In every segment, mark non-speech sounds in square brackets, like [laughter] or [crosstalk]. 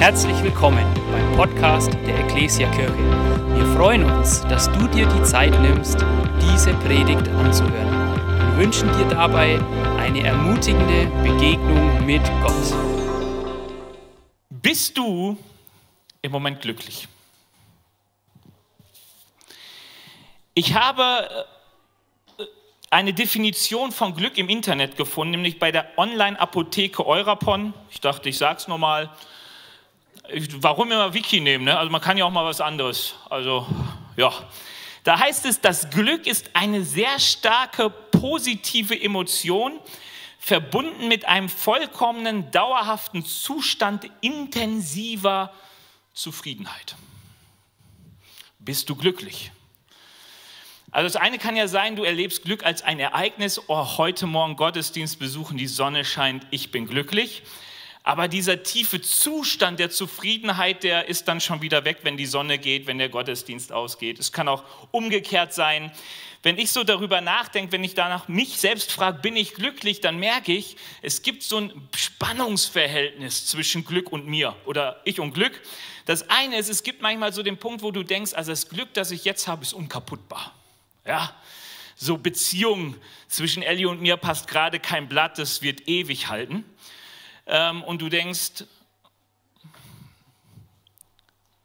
Herzlich willkommen beim Podcast der Ecclesia Kirche. Wir freuen uns, dass du dir die Zeit nimmst, diese Predigt anzuhören und wünschen dir dabei eine ermutigende Begegnung mit Gott. Bist du im Moment glücklich? Ich habe äh, eine Definition von Glück im Internet gefunden, nämlich bei der Online-Apotheke Eurapon. Ich dachte, ich sage es nochmal warum immer Wiki nehmen? Ne? Also man kann ja auch mal was anderes. Also ja. Da heißt es, das Glück ist eine sehr starke positive Emotion, verbunden mit einem vollkommenen, dauerhaften Zustand intensiver Zufriedenheit. Bist du glücklich? Also das eine kann ja sein, du erlebst Glück als ein Ereignis, oh, heute Morgen Gottesdienst besuchen, die Sonne scheint, ich bin glücklich. Aber dieser tiefe Zustand der Zufriedenheit, der ist dann schon wieder weg, wenn die Sonne geht, wenn der Gottesdienst ausgeht. Es kann auch umgekehrt sein. Wenn ich so darüber nachdenke, wenn ich danach mich selbst frage, bin ich glücklich, dann merke ich, es gibt so ein Spannungsverhältnis zwischen Glück und mir oder ich und Glück. Das eine ist, es gibt manchmal so den Punkt, wo du denkst, also das Glück, das ich jetzt habe, ist unkaputtbar. Ja, so Beziehung zwischen Ellie und mir passt gerade kein Blatt, das wird ewig halten ähm, und du denkst,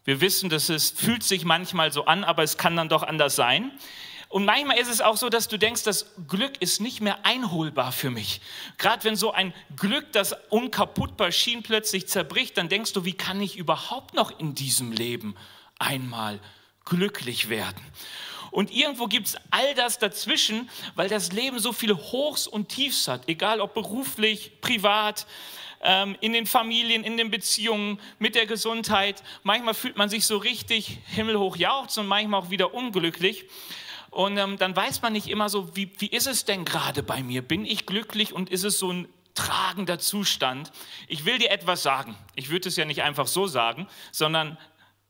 wir wissen, dass es fühlt sich manchmal so an, aber es kann dann doch anders sein. Und manchmal ist es auch so, dass du denkst, das Glück ist nicht mehr einholbar für mich. Gerade wenn so ein Glück, das unkaputtbar schien, plötzlich zerbricht, dann denkst du, wie kann ich überhaupt noch in diesem Leben einmal glücklich werden? Und irgendwo gibt es all das dazwischen, weil das Leben so viele Hochs und Tiefs hat, egal ob beruflich, privat, in den Familien, in den Beziehungen, mit der Gesundheit. Manchmal fühlt man sich so richtig himmelhoch jauchzt und manchmal auch wieder unglücklich. Und ähm, dann weiß man nicht immer so, wie, wie ist es denn gerade bei mir? Bin ich glücklich und ist es so ein tragender Zustand? Ich will dir etwas sagen. Ich würde es ja nicht einfach so sagen, sondern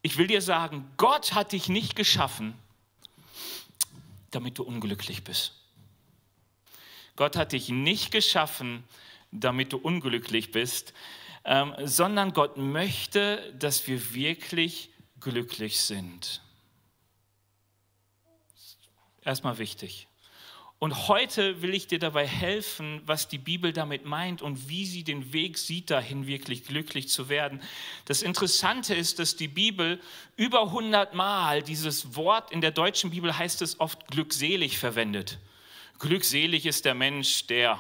ich will dir sagen, Gott hat dich nicht geschaffen, damit du unglücklich bist. Gott hat dich nicht geschaffen, damit du unglücklich bist, ähm, sondern Gott möchte, dass wir wirklich glücklich sind. Erstmal wichtig. Und heute will ich dir dabei helfen, was die Bibel damit meint und wie sie den Weg sieht, dahin wirklich glücklich zu werden. Das Interessante ist, dass die Bibel über 100 Mal dieses Wort, in der deutschen Bibel heißt es oft glückselig verwendet. Glückselig ist der Mensch, der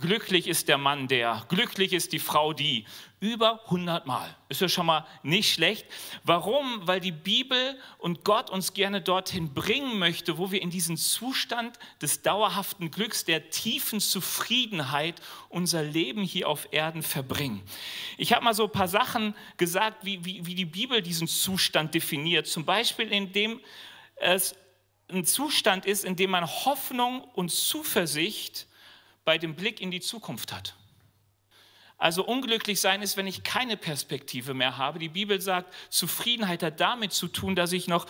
Glücklich ist der Mann, der, glücklich ist die Frau, die. Über 100 Mal. Ist ja schon mal nicht schlecht. Warum? Weil die Bibel und Gott uns gerne dorthin bringen möchte, wo wir in diesen Zustand des dauerhaften Glücks, der tiefen Zufriedenheit unser Leben hier auf Erden verbringen. Ich habe mal so ein paar Sachen gesagt, wie, wie, wie die Bibel diesen Zustand definiert. Zum Beispiel, indem es ein Zustand ist, in dem man Hoffnung und Zuversicht bei dem Blick in die Zukunft hat. Also unglücklich sein ist, wenn ich keine Perspektive mehr habe. Die Bibel sagt, Zufriedenheit hat damit zu tun, dass ich noch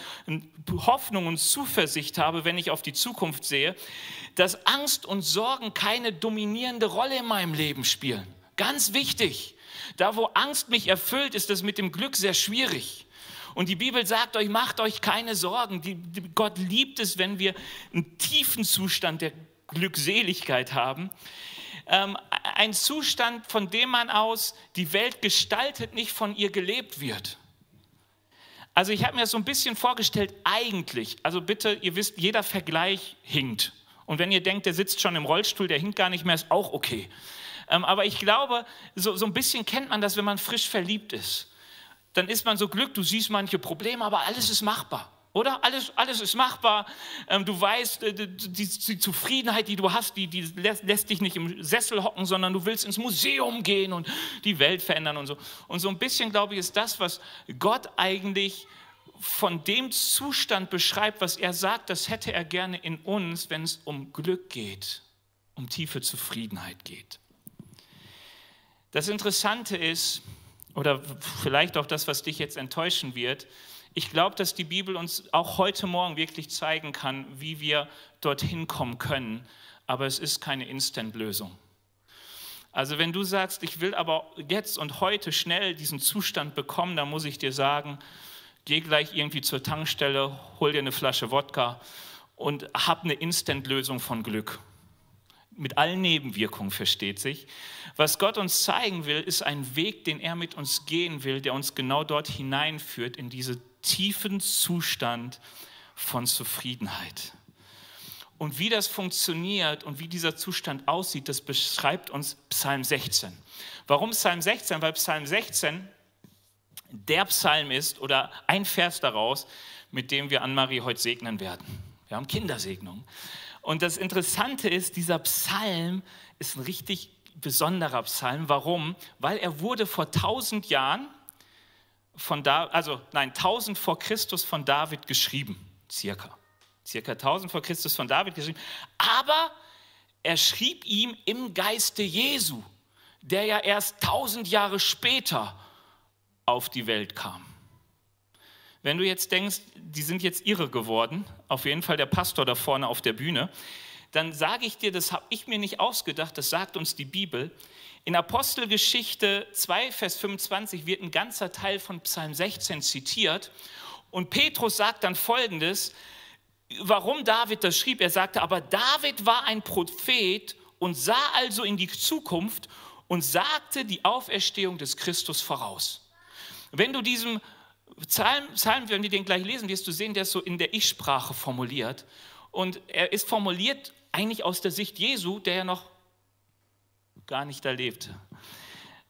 Hoffnung und Zuversicht habe, wenn ich auf die Zukunft sehe, dass Angst und Sorgen keine dominierende Rolle in meinem Leben spielen. Ganz wichtig. Da, wo Angst mich erfüllt, ist das mit dem Glück sehr schwierig. Und die Bibel sagt euch, macht euch keine Sorgen. Die, die, Gott liebt es, wenn wir einen tiefen Zustand der Glückseligkeit haben. Ähm, ein Zustand, von dem man aus die Welt gestaltet, nicht von ihr gelebt wird. Also ich habe mir so ein bisschen vorgestellt, eigentlich, also bitte, ihr wisst, jeder Vergleich hinkt. Und wenn ihr denkt, der sitzt schon im Rollstuhl, der hinkt gar nicht mehr, ist auch okay. Ähm, aber ich glaube, so, so ein bisschen kennt man das, wenn man frisch verliebt ist. Dann ist man so glücklich, du siehst manche Probleme, aber alles ist machbar. Oder? Alles, alles ist machbar. Ähm, du weißt, äh, die, Zufriedenheit, die du hast, die, die lässt, lässt, dich nicht im Sessel hocken, sondern du willst ins Museum gehen und die Welt verändern und so. Und so ein bisschen, glaube ich, ist das, was Gott eigentlich von dem Zustand beschreibt, was er sagt, das hätte er gerne in uns, wenn es um Glück geht, um tiefe Zufriedenheit geht. Das Interessante ist, oder vielleicht auch das, was dich jetzt enttäuschen wird, ich glaube, dass die Bibel uns auch heute Morgen wirklich zeigen kann, wie wir dorthin kommen können, aber es ist keine Instant-Lösung. Also wenn du sagst, ich will aber jetzt und heute schnell diesen Zustand bekommen, dann muss ich dir sagen, geh gleich irgendwie zur Tankstelle, hol dir eine Flasche Wodka und hab eine Instant-Lösung von Glück. Mit allen Nebenwirkungen, versteht sich. Was Gott uns zeigen will, ist ein Weg, den er mit uns gehen will, der uns genau dort hineinführt, in diesen tiefen Zustand von Zufriedenheit. Und wie das funktioniert und wie dieser Zustand aussieht, das beschreibt uns Psalm 16. Warum Psalm 16? Weil Psalm 16 der Psalm ist oder ein Vers daraus, mit dem wir Anne-Marie heute segnen werden. Wir haben Kindersegnung. Und das Interessante ist, dieser Psalm ist ein richtig besonderer Psalm. Warum? Weil er wurde vor tausend Jahren von da, also nein, tausend vor Christus von David geschrieben, circa circa 1000 vor Christus von David geschrieben, aber er schrieb ihm im Geiste Jesu, der ja erst 1000 Jahre später auf die Welt kam. Wenn du jetzt denkst, die sind jetzt irre geworden, auf jeden Fall der Pastor da vorne auf der Bühne, dann sage ich dir, das habe ich mir nicht ausgedacht, das sagt uns die Bibel. In Apostelgeschichte 2, Vers 25 wird ein ganzer Teil von Psalm 16 zitiert und Petrus sagt dann folgendes, warum David das schrieb. Er sagte, aber David war ein Prophet und sah also in die Zukunft und sagte die Auferstehung des Christus voraus. Wenn du diesem Psalm, Psalm, wenn wir den gleich lesen, wirst du sehen, der ist so in der Ich-Sprache formuliert. Und er ist formuliert eigentlich aus der Sicht Jesu, der ja noch gar nicht da lebte.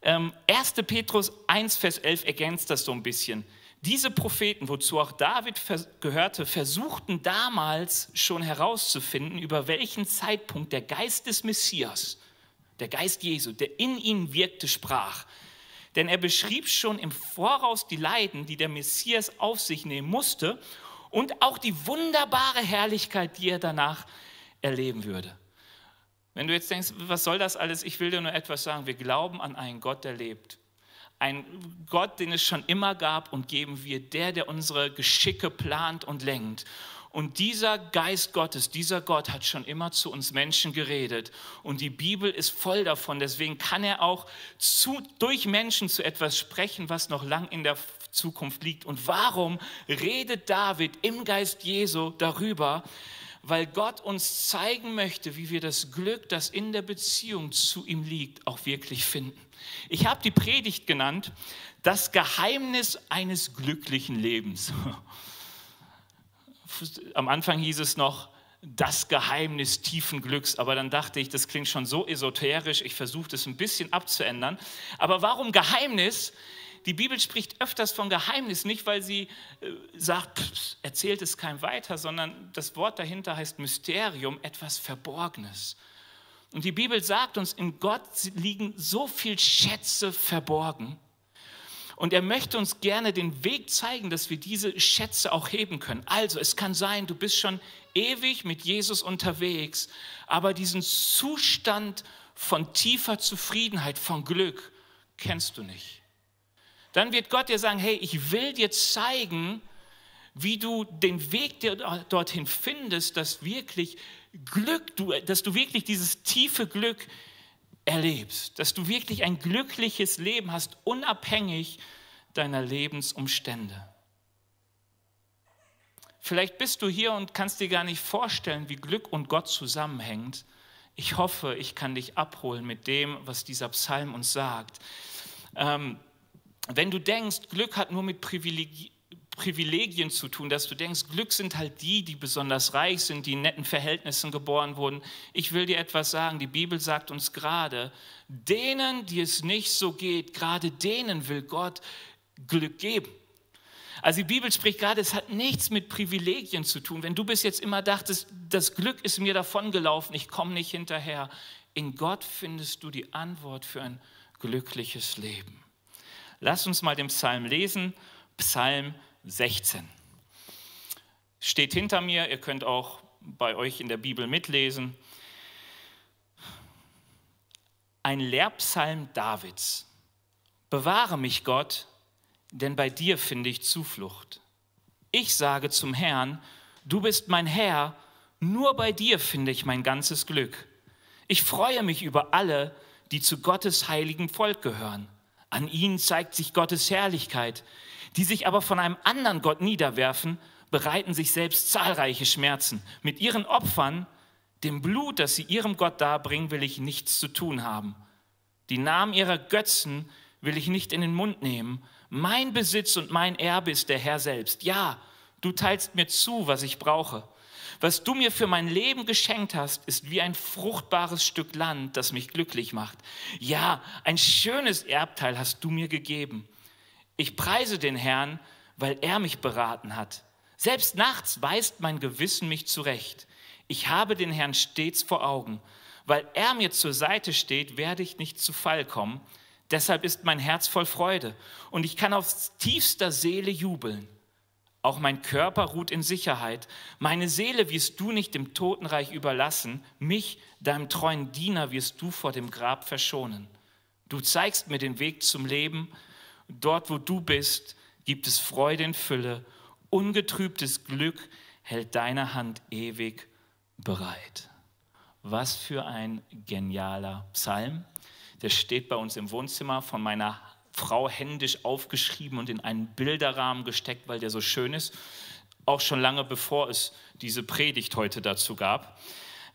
Ähm, 1. Petrus 1, Vers 11 ergänzt das so ein bisschen. Diese Propheten, wozu auch David gehörte, versuchten damals schon herauszufinden, über welchen Zeitpunkt der Geist des Messias, der Geist Jesu, der in ihnen wirkte, sprach. Denn er beschrieb schon im Voraus die Leiden, die der Messias auf sich nehmen musste und auch die wunderbare Herrlichkeit, die er danach erleben würde. Wenn du jetzt denkst, was soll das alles? Ich will dir nur etwas sagen. Wir glauben an einen Gott, der lebt ein Gott, den es schon immer gab und geben wir, der, der unsere Geschicke plant und lenkt. Und dieser Geist Gottes, dieser Gott hat schon immer zu uns Menschen geredet. Und die Bibel ist voll davon. Deswegen kann er auch zu, durch Menschen zu etwas sprechen, was noch lang in der Zukunft liegt. Und warum redet David im Geist Jesu darüber? Weil Gott uns zeigen möchte, wie wir das Glück, das in der Beziehung zu ihm liegt, auch wirklich finden. Ich habe die Predigt genannt, das Geheimnis eines glücklichen Lebens. [laughs] Am Anfang hieß es noch, das Geheimnis tiefen Glücks. Aber dann dachte ich, das klingt schon so esoterisch, ich versuche das ein bisschen abzuändern. Aber warum Geheimnis? Die Bibel spricht öfters von Geheimnis, nicht weil sie äh, sagt, pff, erzählt es keinem weiter, sondern das Wort dahinter heißt Mysterium, etwas Verborgenes. Und die Bibel sagt uns, in Gott liegen so viele Schätze verborgen. Und er möchte uns gerne den Weg zeigen, dass wir diese Schätze auch heben können. Also es kann sein, du bist schon ewig mit Jesus unterwegs, aber diesen Zustand von tiefer Zufriedenheit, von Glück kennst du nicht. Dann wird Gott dir sagen, hey, ich will dir zeigen, wie du den Weg dorthin findest, dass wirklich Glück, dass du wirklich dieses tiefe Glück erlebst, dass du wirklich ein glückliches Leben hast, unabhängig deiner Lebensumstände. Vielleicht bist du hier und kannst dir gar nicht vorstellen, wie Glück und Gott zusammenhängt. Ich hoffe, ich kann dich abholen mit dem, was dieser Psalm uns sagt. Ähm, wenn du denkst, Glück hat nur mit Privilegien, Privilegien zu tun, dass du denkst, Glück sind halt die, die besonders reich sind, die in netten Verhältnissen geboren wurden. Ich will dir etwas sagen, die Bibel sagt uns gerade, denen, die es nicht so geht, gerade denen will Gott Glück geben. Also die Bibel spricht gerade, es hat nichts mit Privilegien zu tun. Wenn du bis jetzt immer dachtest, das Glück ist mir davongelaufen, ich komme nicht hinterher, in Gott findest du die Antwort für ein glückliches Leben. Lass uns mal den Psalm lesen, Psalm 16. Steht hinter mir, ihr könnt auch bei euch in der Bibel mitlesen. Ein Lehrpsalm Davids. Bewahre mich, Gott, denn bei dir finde ich Zuflucht. Ich sage zum Herrn, du bist mein Herr, nur bei dir finde ich mein ganzes Glück. Ich freue mich über alle, die zu Gottes heiligem Volk gehören. An ihnen zeigt sich Gottes Herrlichkeit. Die sich aber von einem anderen Gott niederwerfen, bereiten sich selbst zahlreiche Schmerzen. Mit ihren Opfern, dem Blut, das sie ihrem Gott darbringen, will ich nichts zu tun haben. Die Namen ihrer Götzen will ich nicht in den Mund nehmen. Mein Besitz und mein Erbe ist der Herr selbst. Ja, du teilst mir zu, was ich brauche. Was du mir für mein Leben geschenkt hast, ist wie ein fruchtbares Stück Land, das mich glücklich macht. Ja, ein schönes Erbteil hast du mir gegeben. Ich preise den Herrn, weil er mich beraten hat. Selbst nachts weist mein Gewissen mich zurecht. Ich habe den Herrn stets vor Augen. Weil er mir zur Seite steht, werde ich nicht zu Fall kommen. Deshalb ist mein Herz voll Freude und ich kann aus tiefster Seele jubeln. Auch mein Körper ruht in Sicherheit. Meine Seele wirst du nicht dem Totenreich überlassen. Mich, deinem treuen Diener, wirst du vor dem Grab verschonen. Du zeigst mir den Weg zum Leben. Dort, wo du bist, gibt es Freude in Fülle. Ungetrübtes Glück hält deine Hand ewig bereit. Was für ein genialer Psalm. Der steht bei uns im Wohnzimmer von meiner Frau händisch aufgeschrieben und in einen Bilderrahmen gesteckt, weil der so schön ist. Auch schon lange bevor es diese Predigt heute dazu gab.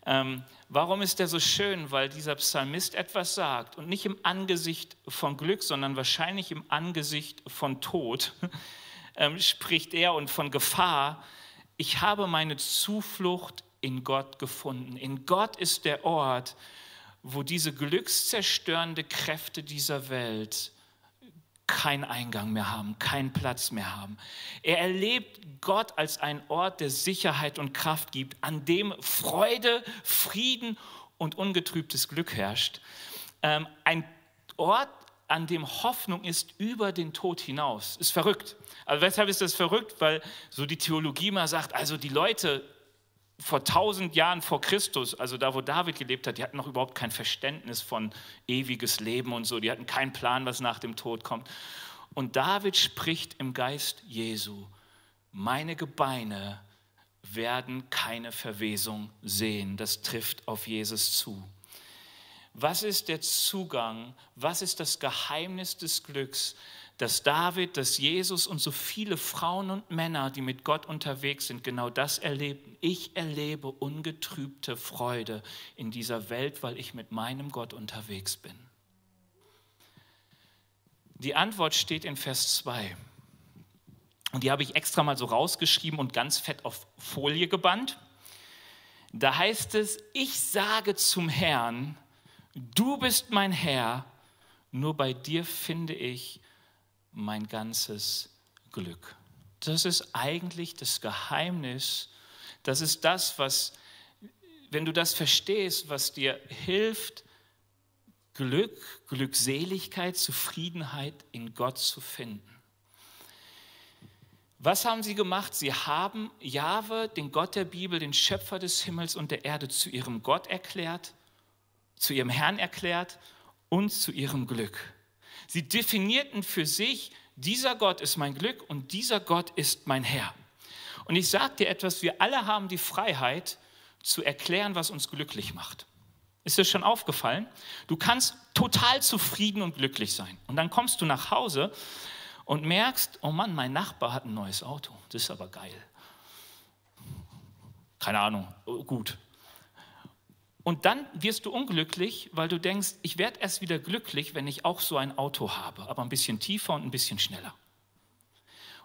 Ähm, warum ist der so schön? Weil dieser Psalmist etwas sagt und nicht im Angesicht von Glück, sondern wahrscheinlich im Angesicht von Tod [laughs] ähm, spricht er und von Gefahr. Ich habe meine Zuflucht in Gott gefunden. In Gott ist der Ort, wo diese glückszerstörende Kräfte dieser Welt keinen Eingang mehr haben, keinen Platz mehr haben. Er erlebt Gott als einen Ort, der Sicherheit und Kraft gibt, an dem Freude, Frieden und ungetrübtes Glück herrscht. Ähm, ein Ort, an dem Hoffnung ist über den Tod hinaus. Ist verrückt. Also weshalb ist das verrückt? Weil so die Theologie mal sagt, also die Leute vor tausend Jahren vor Christus, also da, wo David gelebt hat, die hatten noch überhaupt kein Verständnis von ewiges Leben und so. Die hatten keinen Plan, was nach dem Tod kommt. Und David spricht im Geist Jesu, meine Gebeine werden keine Verwesung sehen. Das trifft auf Jesus zu. Was ist der Zugang? Was ist das Geheimnis des Glücks? Dass David, dass Jesus und so viele Frauen und Männer, die mit Gott unterwegs sind, genau das erleben. Ich erlebe ungetrübte Freude in dieser Welt, weil ich mit meinem Gott unterwegs bin. Die Antwort steht in Vers 2. Und die habe ich extra mal so rausgeschrieben und ganz fett auf Folie gebannt. Da heißt es, ich sage zum Herrn, du bist mein Herr, nur bei dir finde ich mein ganzes Glück. Das ist eigentlich das Geheimnis. Das ist das, was, wenn du das verstehst, was dir hilft, Glück, Glückseligkeit, Zufriedenheit in Gott zu finden. Was haben sie gemacht? Sie haben Jahwe, den Gott der Bibel, den Schöpfer des Himmels und der Erde, zu ihrem Gott erklärt, zu ihrem Herrn erklärt und zu ihrem Glück. Sie definierten für sich, dieser Gott ist mein Glück und dieser Gott ist mein Herr. Und ich sage dir etwas, wir alle haben die Freiheit zu erklären, was uns glücklich macht. Ist dir schon aufgefallen? Du kannst total zufrieden und glücklich sein. Und dann kommst du nach Hause und merkst, oh Mann, mein Nachbar hat ein neues Auto. Das ist aber geil. Keine Ahnung, gut. Und dann wirst du unglücklich, weil du denkst, ich werde erst wieder glücklich, wenn ich auch so ein Auto habe, aber ein bisschen tiefer und ein bisschen schneller.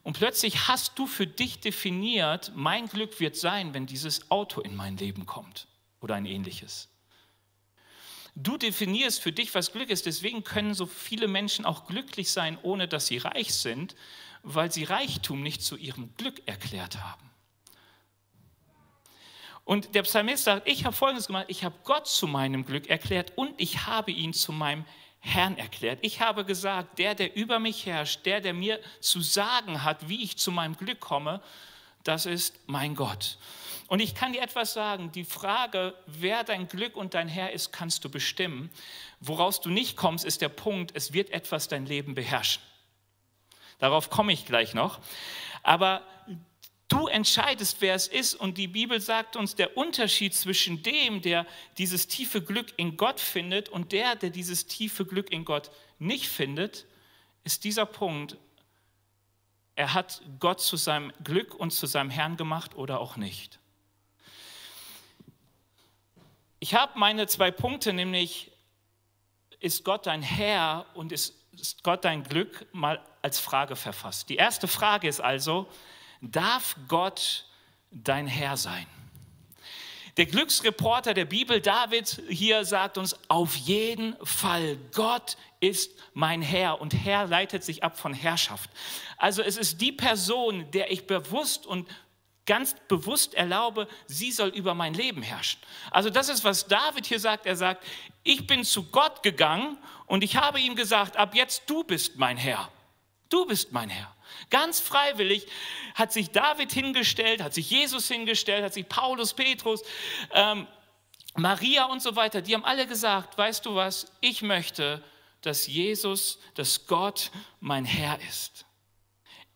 Und plötzlich hast du für dich definiert, mein Glück wird sein, wenn dieses Auto in mein Leben kommt oder ein ähnliches. Du definierst für dich, was Glück ist. Deswegen können so viele Menschen auch glücklich sein, ohne dass sie reich sind, weil sie Reichtum nicht zu ihrem Glück erklärt haben. Und der Psalmist sagt, ich habe Folgendes gemacht, ich habe Gott zu meinem Glück erklärt und ich habe ihn zu meinem Herrn erklärt. Ich habe gesagt, der, der über mich herrscht, der, der mir zu sagen hat, wie ich zu meinem Glück komme, das ist mein Gott. Und ich kann dir etwas sagen, die Frage, wer dein Glück und dein Herr ist, kannst du bestimmen. Woraus du nicht kommst, ist der Punkt, es wird etwas dein Leben beherrschen. Darauf komme ich gleich noch. Aber Du entscheidest, wer es ist. Und die Bibel sagt uns, der Unterschied zwischen dem, der dieses tiefe Glück in Gott findet, und der, der dieses tiefe Glück in Gott nicht findet, ist dieser Punkt. Er hat Gott zu seinem Glück und zu seinem Herrn gemacht oder auch nicht. Ich habe meine zwei Punkte, nämlich ist Gott dein Herr und ist, Gott dein Glück, mal als Frage verfasst. Die erste Frage ist also, darf Gott dein Herr sein? Der Glücksreporter der Bibel, David, hier sagt uns auf jeden Fall, Gott ist mein Herr und Herr leitet sich ab von Herrschaft. Also es ist die Person, der ich bewusst und ganz bewusst erlaube, sie soll über mein Leben herrschen. Also das ist, was David hier sagt. Er sagt, ich bin zu Gott gegangen und ich habe ihm gesagt, ab jetzt du bist mein Herr. Du bist mein Herr. Ganz freiwillig hat sich David hingestellt, hat sich Jesus hingestellt, hat sich Paulus, Petrus, ähm, Maria und so weiter, die haben alle gesagt, weißt du was, ich möchte, dass Jesus, dass Gott mein Herr ist.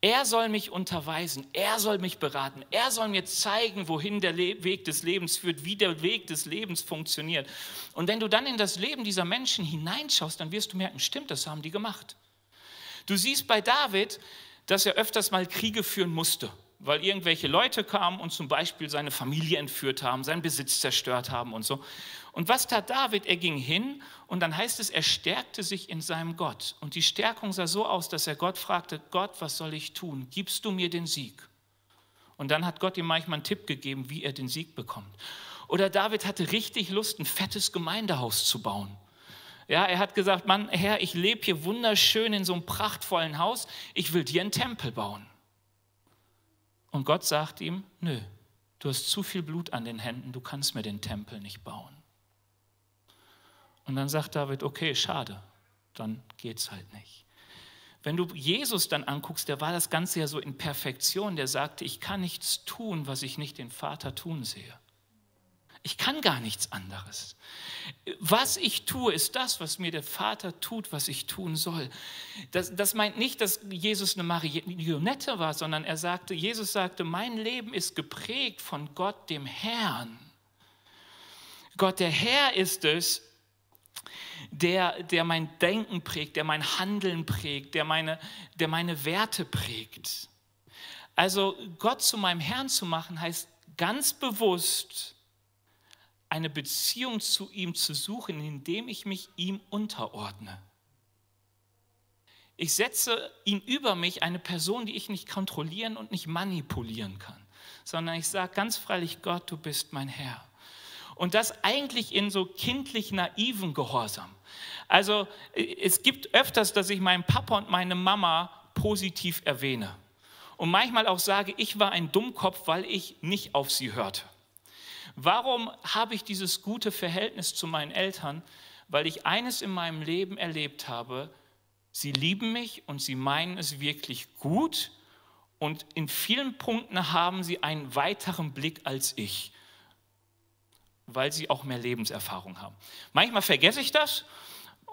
Er soll mich unterweisen, er soll mich beraten, er soll mir zeigen, wohin der Le Weg des Lebens führt, wie der Weg des Lebens funktioniert. Und wenn du dann in das Leben dieser Menschen hineinschaust, dann wirst du merken, stimmt, das haben die gemacht. Du siehst bei David, dass er öfters mal Kriege führen musste, weil irgendwelche Leute kamen und zum Beispiel seine Familie entführt haben, seinen Besitz zerstört haben und so. Und was tat David? Er ging hin und dann heißt es, er stärkte sich in seinem Gott. Und die Stärkung sah so aus, dass er Gott fragte, Gott, was soll ich tun? Gibst du mir den Sieg? Und dann hat Gott ihm manchmal einen Tipp gegeben, wie er den Sieg bekommt. Oder David hatte richtig Lust, ein fettes Gemeindehaus zu bauen. Ja, er hat gesagt, Mann, Herr, ich lebe hier wunderschön in so einem prachtvollen Haus, ich will dir einen Tempel bauen. Und Gott sagt ihm, nö, du hast zu viel Blut an den Händen, du kannst mir den Tempel nicht bauen. Und dann sagt David, okay, schade, dann geht's halt nicht. Wenn du Jesus dann anguckst, der war das Ganze ja so in Perfektion, der sagte, ich kann nichts tun, was ich nicht den Vater tun sehe. Ich kann gar nichts anderes. Was ich tue, ist das, was mir der Vater tut, was ich tun soll. Das, das meint nicht, dass Jesus eine Marionette war, sondern er sagte, Jesus sagte, mein Leben ist geprägt von Gott, dem Herrn. Gott, der Herr ist es, der, der mein Denken prägt, der mein Handeln prägt, der meine, der meine Werte prägt. Also Gott zu meinem Herrn zu machen, heißt ganz bewusst eine Beziehung zu ihm zu suchen, indem ich mich ihm unterordne. Ich setze ihn über mich, eine Person, die ich nicht kontrollieren und nicht manipulieren kann, sondern ich sage ganz freilich, Gott, du bist mein Herr. Und das eigentlich in so kindlich naiven Gehorsam. Also es gibt öfters, dass ich meinen Papa und meine Mama positiv erwähne. Und manchmal auch sage, ich war ein Dummkopf, weil ich nicht auf sie hörte. Warum habe ich dieses gute Verhältnis zu meinen Eltern? Weil ich eines in meinem Leben erlebt habe, sie lieben mich und sie meinen es wirklich gut und in vielen Punkten haben sie einen weiteren Blick als ich weil sie auch mehr Lebenserfahrung haben. Manchmal vergesse ich das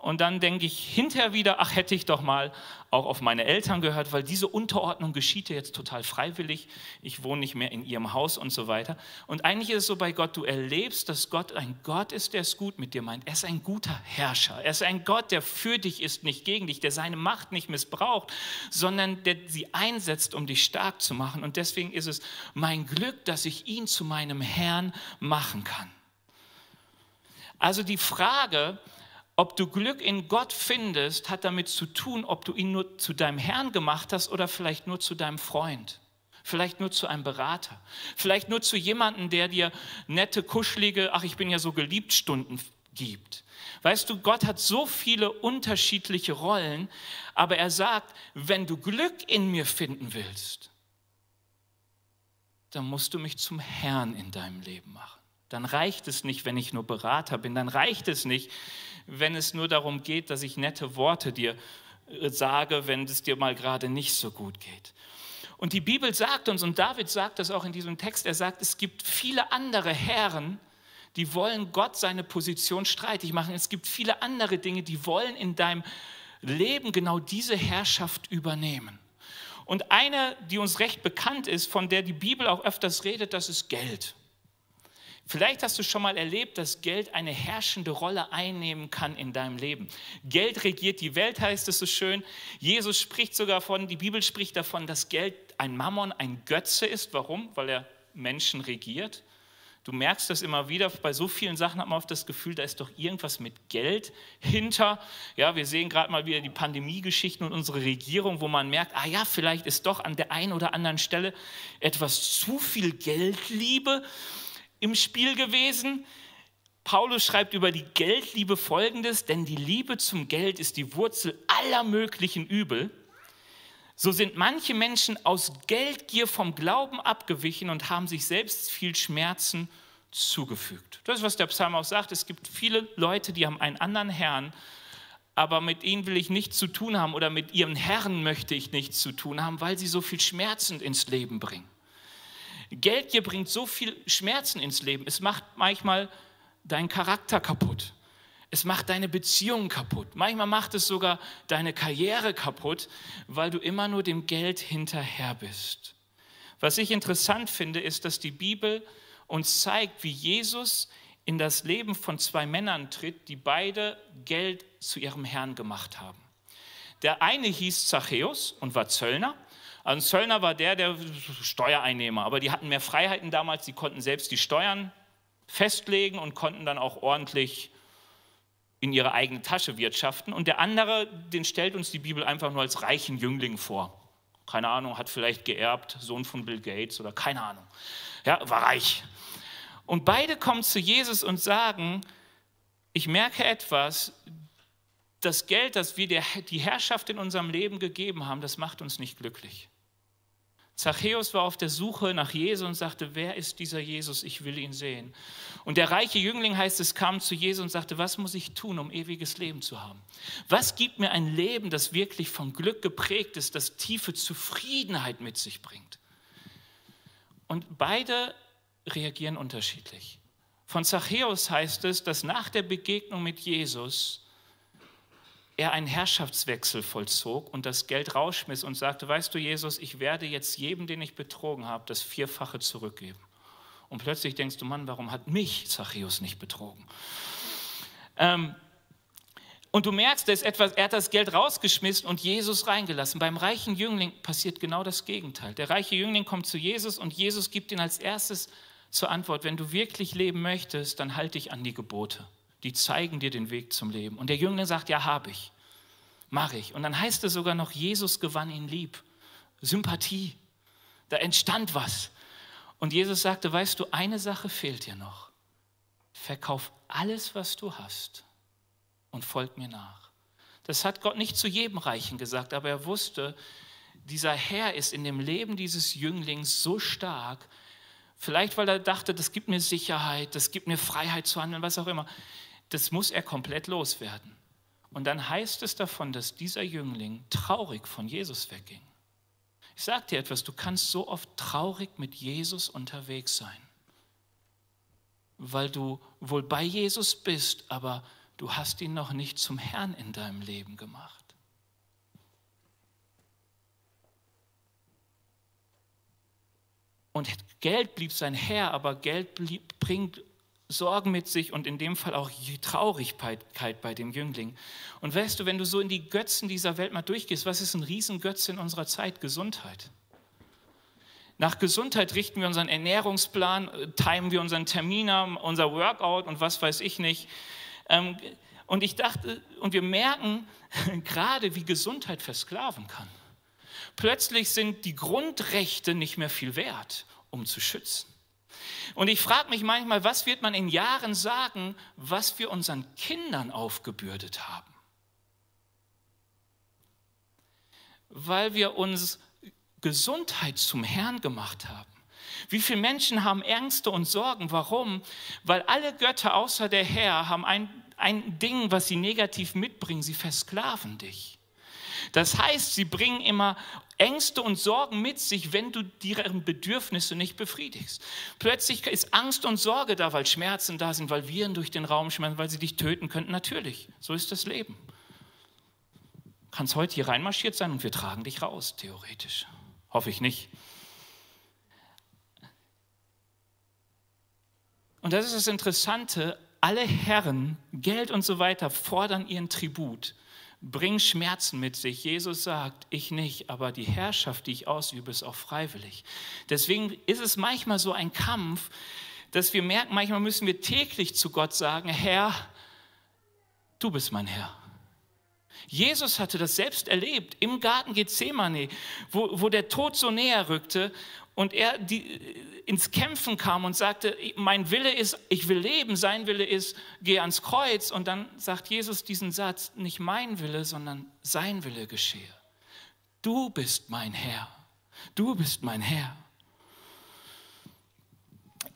und dann denke ich hinterher wieder, ach hätte ich doch mal auch auf meine Eltern gehört, weil diese Unterordnung geschieht ja jetzt total freiwillig. Ich wohne nicht mehr in ihrem Haus und so weiter. Und eigentlich ist es so bei Gott, du erlebst, dass Gott ein Gott ist, der es gut mit dir meint. Er ist ein guter Herrscher. Er ist ein Gott, der für dich ist, nicht gegen dich, der seine Macht nicht missbraucht, sondern der sie einsetzt, um dich stark zu machen. Und deswegen ist es mein Glück, dass ich ihn zu meinem Herrn machen kann. Also die Frage, ob du Glück in Gott findest, hat damit zu tun, ob du ihn nur zu deinem Herrn gemacht hast oder vielleicht nur zu deinem Freund. Vielleicht nur zu einem Berater. Vielleicht nur zu jemandem, der dir nette, kuschelige, ach, ich bin ja so geliebt Stunden gibt. Weißt du, Gott hat so viele unterschiedliche Rollen, aber er sagt, wenn du Glück in mir finden willst, dann musst du mich zum Herrn in deinem Leben machen dann reicht es nicht, wenn ich nur Berater bin, dann reicht es nicht, wenn es nur darum geht, dass ich nette Worte dir äh, sage, wenn es dir mal gerade nicht so gut geht. Und die Bibel sagt uns, und David sagt das auch in diesem Text, er sagt, es gibt viele andere Herren, die wollen Gott seine Position streitig machen. Es gibt viele andere Dinge, die wollen in deinem Leben genau diese Herrschaft übernehmen. Und eine, die uns recht bekannt ist, von der die Bibel auch öfters redet, das ist Geld. Vielleicht hast du schon mal erlebt, dass Geld eine herrschende Rolle einnehmen kann in deinem Leben. Geld regiert die Welt, heißt es so schön. Jesus spricht sogar von, die Bibel spricht davon, dass Geld ein Mammon, ein Götze ist. Warum? Weil er Menschen regiert. Du merkst das immer wieder, bei so vielen Sachen hat man oft das Gefühl, da ist doch irgendwas mit Geld hinter. Ja, wir sehen gerade mal wieder die Pandemiegeschichten und unsere Regierung, wo man merkt, ah ja, vielleicht ist doch an der einen oder anderen Stelle etwas zu viel Geldliebe im Spiel gewesen. Paulus schreibt über die Geldliebe folgendes, denn die Liebe zum Geld ist die Wurzel aller möglichen Übel. So sind manche Menschen aus Geldgier vom Glauben abgewichen und haben sich selbst viel Schmerzen zugefügt. Das ist, was der Psalm auch sagt. Es gibt viele Leute, die haben einen anderen Herrn, aber mit ihnen will ich nichts zu tun haben oder mit ihrem Herrn möchte ich nichts zu tun haben, weil sie so viel Schmerzen ins Leben bringen. Geldgier bringt so viel Schmerzen ins Leben. Es macht manchmal deinen Charakter kaputt. Es macht deine Beziehung kaputt. Manchmal macht es sogar deine Karriere kaputt, weil du immer nur dem Geld hinterher bist. Was ich interessant finde, ist, dass die Bibel uns zeigt, wie Jesus in das Leben von zwei Männern tritt, die beide Geld zu ihrem Herrn gemacht haben. Der eine hieß Zachäus und war Zöllner. Also ein Zöllner war der, der Steuereinnehmer, aber die hatten mehr Freiheiten damals, die konnten selbst die Steuern festlegen und konnten dann auch ordentlich in ihre eigene Tasche wirtschaften. Und der andere, den stellt uns die Bibel einfach nur als reichen Jüngling vor. Keine Ahnung, hat vielleicht geerbt, Sohn von Bill Gates oder keine Ahnung. Ja, war reich. Und beide kommen zu Jesus und sagen, ich merke etwas, das Geld, das wir der, die Herrschaft in unserem Leben gegeben haben, das macht uns nicht glücklich. Zachäus war auf der Suche nach Jesus und sagte, wer ist dieser Jesus? Ich will ihn sehen. Und der reiche Jüngling heißt es, kam zu Jesus und sagte, was muss ich tun, um ewiges Leben zu haben? Was gibt mir ein Leben, das wirklich von Glück geprägt ist, das tiefe Zufriedenheit mit sich bringt? Und beide reagieren unterschiedlich. Von Zachäus heißt es, dass nach der Begegnung mit Jesus er einen Herrschaftswechsel vollzog und das Geld rausschmiss und sagte, weißt du Jesus, ich werde jetzt jedem, den ich betrogen habe, das Vierfache zurückgeben. Und plötzlich denkst du, Mann, warum hat mich Zachäus nicht betrogen? Ähm, und du merkst, er, ist etwas, er hat das Geld rausgeschmissen und Jesus reingelassen. Beim reichen Jüngling passiert genau das Gegenteil. Der reiche Jüngling kommt zu Jesus und Jesus gibt ihn als erstes zur Antwort, wenn du wirklich leben möchtest, dann halte dich an die Gebote die zeigen dir den Weg zum Leben. Und der Jüngling sagt, ja, habe ich, mache ich. Und dann heißt es sogar noch, Jesus gewann ihn lieb. Sympathie. Da entstand was. Und Jesus sagte, weißt du, eine Sache fehlt dir noch. Verkauf alles, was du hast und folg mir nach. Das hat Gott nicht zu jedem Reichen gesagt, aber er wusste, dieser Herr ist in dem Leben dieses Jünglings so stark, vielleicht weil er dachte, das gibt mir Sicherheit, das gibt mir Freiheit zu handeln, was auch immer das muss er komplett loswerden. Und dann heißt es davon, dass dieser Jüngling traurig von Jesus wegging. Ich sage dir etwas, du kannst so oft traurig mit Jesus unterwegs sein, weil du wohl bei Jesus bist, aber du hast ihn noch nicht zum Herrn in deinem Leben gemacht. Und Geld blieb sein Herr, aber Geld blieb, bringt Sorgen mit sich und in dem Fall auch Traurigkeit bei dem Jüngling. Und weißt du, wenn du so in die Götzen dieser Welt mal durchgehst, was ist ein Riesengötze in unserer Zeit? Gesundheit. Nach Gesundheit richten wir unseren Ernährungsplan, äh, timen wir unseren Termin unser Workout und was weiß ich nicht. Ähm, und ich dachte, und wir merken [laughs] gerade, wie Gesundheit versklaven kann. Plötzlich sind die Grundrechte nicht mehr viel wert, um zu schützen. Und ich frage mich manchmal, was wird man in Jahren sagen, was wir unseren Kindern aufgebürdet haben? Weil wir uns Gesundheit zum Herrn gemacht haben. Wie viele Menschen haben Ängste und Sorgen? Warum? Weil alle Götter außer der Herr haben ein, ein Ding, was sie negativ mitbringen. Sie versklaven dich. Das heißt, sie bringen immer Ängste und Sorgen mit sich, wenn du deren Bedürfnisse nicht befriedigst. Plötzlich ist Angst und Sorge da, weil Schmerzen da sind, weil Viren durch den Raum schmerzen, weil sie dich töten könnten. Natürlich, so ist das Leben. kannst heute hier reinmarschiert sein und wir tragen dich raus, theoretisch. Hoffe ich nicht. Und das ist das Interessante, alle Herren, Geld und so weiter fordern ihren Tribut, bringen Schmerzen mit sich. Jesus sagt, ich nicht, aber die Herrschaft, die ich ausübe, ist auch freiwillig. Deswegen ist es manchmal so ein Kampf, dass wir merken, manchmal müssen wir täglich zu Gott sagen, Herr, du bist mein Herr. Jesus hatte das selbst erlebt im Garten Gethsemane, wo, wo der Tod so näher rückte und er die, ins Kämpfen kam und sagte, mein Wille ist, ich will leben, sein Wille ist, geh ans Kreuz. Und dann sagt Jesus diesen Satz, nicht mein Wille, sondern sein Wille geschehe. Du bist mein Herr. Du bist mein Herr.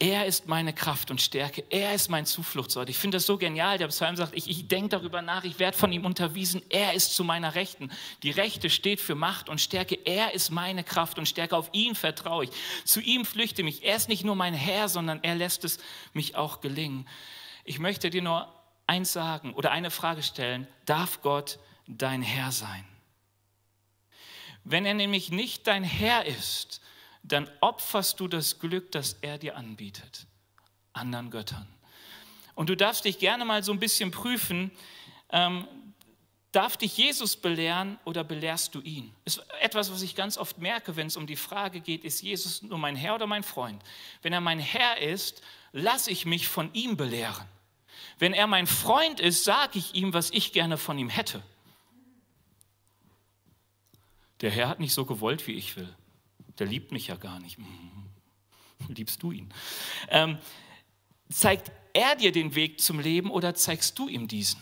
Er ist meine Kraft und Stärke. Er ist mein Zufluchtsort. Ich finde das so genial. Der Psalm sagt, ich, ich denke darüber nach, ich werde von ihm unterwiesen. Er ist zu meiner Rechten. Die Rechte steht für Macht und Stärke. Er ist meine Kraft und Stärke. Auf ihn vertraue ich. Zu ihm flüchte mich. Er ist nicht nur mein Herr, sondern er lässt es mich auch gelingen. Ich möchte dir nur eins sagen oder eine Frage stellen. Darf Gott dein Herr sein? Wenn er nämlich nicht dein Herr ist, dann opferst du das Glück, das er dir anbietet, anderen Göttern. Und du darfst dich gerne mal so ein bisschen prüfen, ähm, darf dich Jesus belehren oder belehrst du ihn? Ist etwas, was ich ganz oft merke, wenn es um die Frage geht, ist Jesus nur mein Herr oder mein Freund? Wenn er mein Herr ist, lasse ich mich von ihm belehren. Wenn er mein Freund ist, sage ich ihm, was ich gerne von ihm hätte. Der Herr hat nicht so gewollt, wie ich will der liebt mich ja gar nicht. Liebst du ihn? Ähm, zeigt er dir den Weg zum Leben oder zeigst du ihm diesen?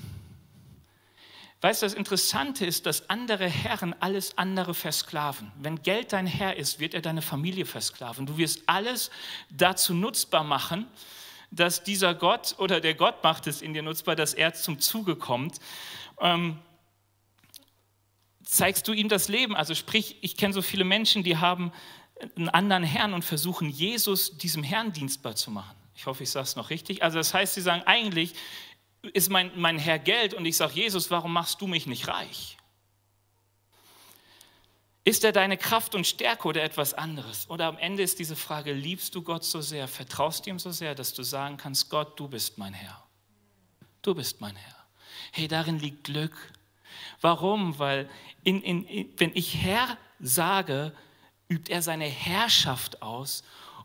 Weißt du, das Interessante ist, dass andere Herren alles andere versklaven. Wenn Geld dein Herr ist, wird er deine Familie versklaven. Du wirst alles dazu nutzbar machen, dass dieser Gott oder der Gott macht es in dir nutzbar, dass er zum Zuge kommt. Ähm, zeigst du ihm das Leben. Also sprich, ich kenne so viele Menschen, die haben einen anderen Herrn und versuchen, Jesus diesem Herrn dienstbar zu machen. Ich hoffe, ich sage es noch richtig. Also das heißt, sie sagen, eigentlich ist mein, mein Herr Geld und ich sage, Jesus, warum machst du mich nicht reich? Ist er deine Kraft und Stärke oder etwas anderes? Oder am Ende ist diese Frage, liebst du Gott so sehr, vertraust du ihm so sehr, dass du sagen kannst, Gott, du bist mein Herr. Du bist mein Herr. Hey, darin liegt Glück. Warum? Weil in, in, in, wenn ich Herr sage, übt er seine Herrschaft aus.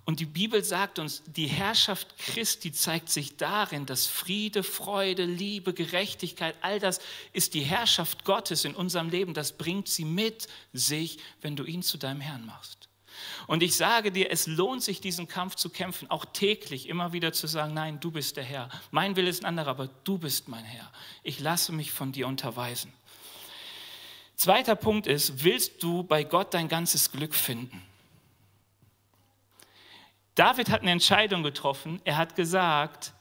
Und die Bibel sagt uns, die Herrschaft Christi zeigt sich darin, dass Friede, Freude, Liebe, Gerechtigkeit, all das ist die Herrschaft Gottes in unserem Leben. Das bringt sie mit sich, wenn du ihn zu deinem Herrn machst. Und ich sage dir, es lohnt sich, diesen Kampf zu kämpfen, auch täglich immer wieder zu sagen, nein, du bist der Herr. Mein Wille ist ein anderer, aber du bist mein Herr. Ich lasse mich von dir unterweisen. Zweiter Punkt ist, willst du bei Gott dein ganzes Glück finden? David hat eine Entscheidung getroffen. Er hat gesagt,